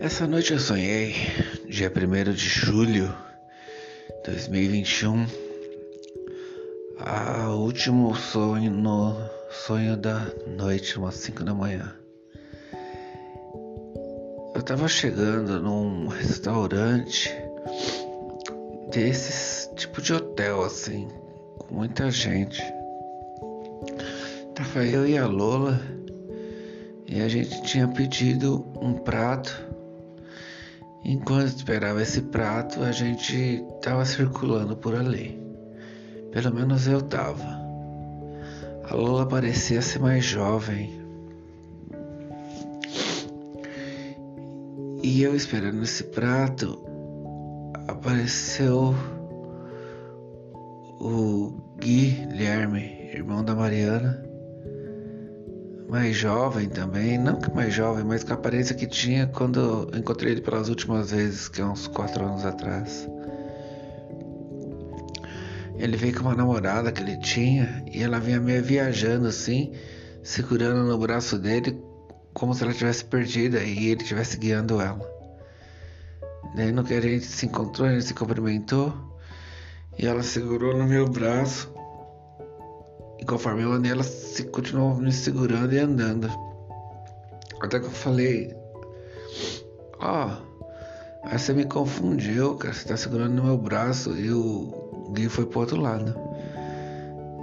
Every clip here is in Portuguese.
Essa noite eu sonhei, dia 1 de julho de 2021, a último sonho no sonho da noite, umas 5 da manhã. Eu tava chegando num restaurante desses tipo de hotel assim, com muita gente. Tava eu e a Lola e a gente tinha pedido um prato. Enquanto esperava esse prato, a gente tava circulando por ali. Pelo menos eu tava. A Lola parecia ser mais jovem. E eu esperando esse prato, apareceu o Guilherme, irmão da Mariana, mais jovem também, não que mais jovem, mas com a aparência que tinha quando encontrei ele pelas últimas vezes, que é uns quatro anos atrás. Ele veio com uma namorada que ele tinha e ela vinha meio viajando assim, segurando no braço dele como se ela tivesse perdida e ele estivesse guiando ela. Daí no que a gente se encontrou, a gente se cumprimentou e ela segurou no meu braço conforme eu andei, ela se, continuou me segurando e andando. Até que eu falei: Ó, oh, você me confundiu, cara. Você tá segurando no meu braço e o Gui foi pro outro lado.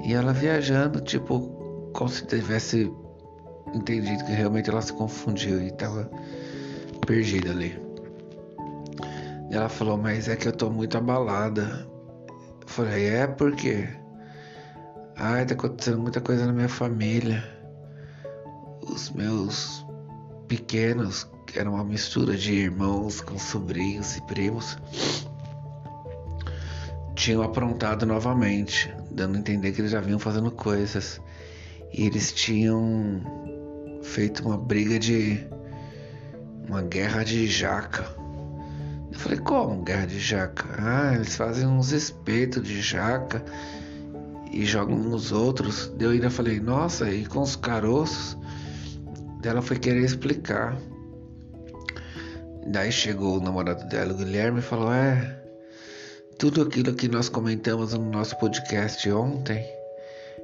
E ela viajando, tipo, como se tivesse entendido que realmente ela se confundiu e tava perdida ali. E ela falou: Mas é que eu tô muito abalada. Eu falei: É, por quê? Ai, tá acontecendo muita coisa na minha família. Os meus pequenos, que eram uma mistura de irmãos com sobrinhos e primos, tinham aprontado novamente, dando a entender que eles já vinham fazendo coisas. E eles tinham feito uma briga de. uma guerra de jaca. Eu falei, como guerra de jaca? Ah, eles fazem uns espetos de jaca e jogam nos outros. Eu ainda falei, nossa, e com os caroços? Ela foi querer explicar. Daí chegou o namorado dela, o Guilherme, e falou: É, tudo aquilo que nós comentamos no nosso podcast ontem,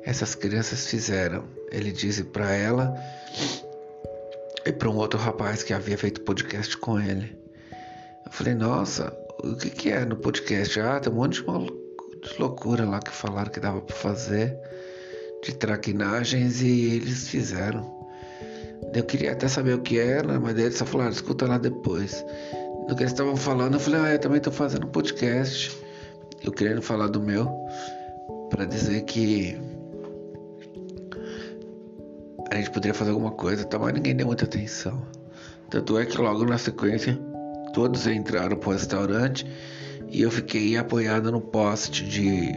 essas crianças fizeram. Ele disse para ela e para um outro rapaz que havia feito podcast com ele. Eu falei: Nossa, o que, que é no podcast? Ah, tem um monte de maluco de loucura lá que falaram que dava para fazer de traquinagens e eles fizeram. Eu queria até saber o que era, mas eles só falaram, escuta lá depois. Do que eles estavam falando, eu falei, ah, eu também estou fazendo um podcast. Eu querendo falar do meu, para dizer que a gente poderia fazer alguma coisa, tá? mas ninguém deu muita atenção. Tanto é que logo na sequência, todos entraram pro restaurante e eu fiquei apoiado no poste de.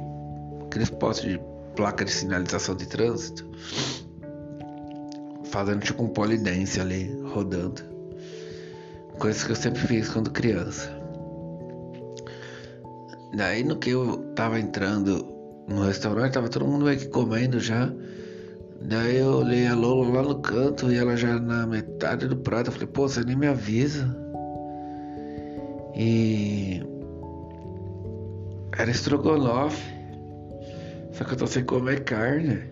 aqueles postes de placa de sinalização de trânsito. Fazendo tipo um polidense ali, rodando. Coisa que eu sempre fiz quando criança. Daí no que eu tava entrando no restaurante, tava todo mundo meio que comendo já. Daí eu olhei a Lola lá no canto e ela já na metade do prato. Eu falei, pô, você nem me avisa. E era estrogonofe. Só que eu tô sem comer carne.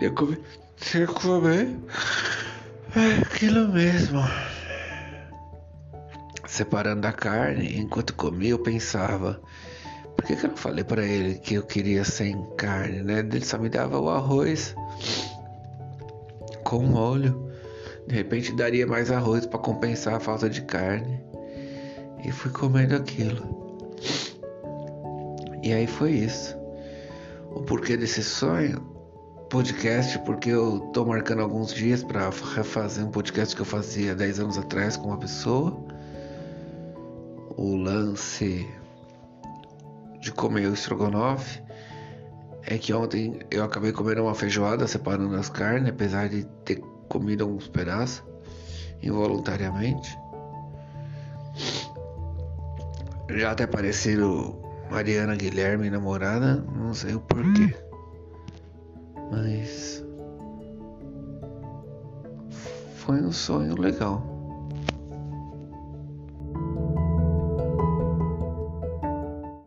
E eu comi. Sem comer. É aquilo mesmo. Separando a carne, enquanto comia, eu pensava. Por que, que eu não falei para ele que eu queria sem carne, né? Ele só me dava o arroz com molho. De repente daria mais arroz para compensar a falta de carne. E fui comendo aquilo. E aí foi isso. O porquê desse sonho? Podcast, porque eu tô marcando alguns dias para refazer um podcast que eu fazia 10 anos atrás com uma pessoa. O lance de comer o estrogonofe é que ontem eu acabei comendo uma feijoada separando as carnes, apesar de ter comido alguns pedaços involuntariamente. Já até parecido Mariana Guilherme, namorada, não sei o porquê. Mas foi um sonho legal.